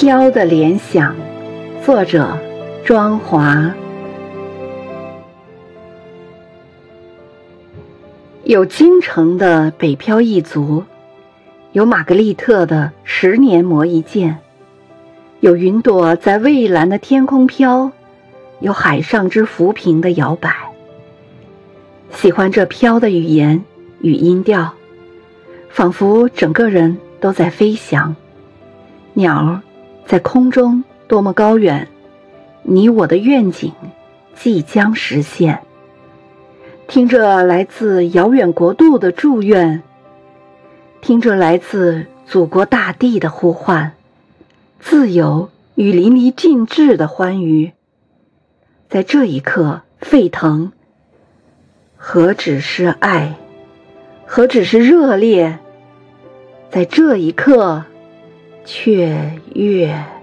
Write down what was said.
飘的联想，作者庄华。有京城的北漂一族，有玛格丽特的十年磨一剑，有云朵在蔚蓝的天空飘，有海上之浮萍的摇摆。喜欢这飘的语言与音调，仿佛整个人都在飞翔。鸟儿。在空中多么高远，你我的愿景即将实现。听着来自遥远国度的祝愿，听着来自祖国大地的呼唤，自由与淋漓尽致的欢愉，在这一刻沸腾。何止是爱，何止是热烈，在这一刻。雀跃。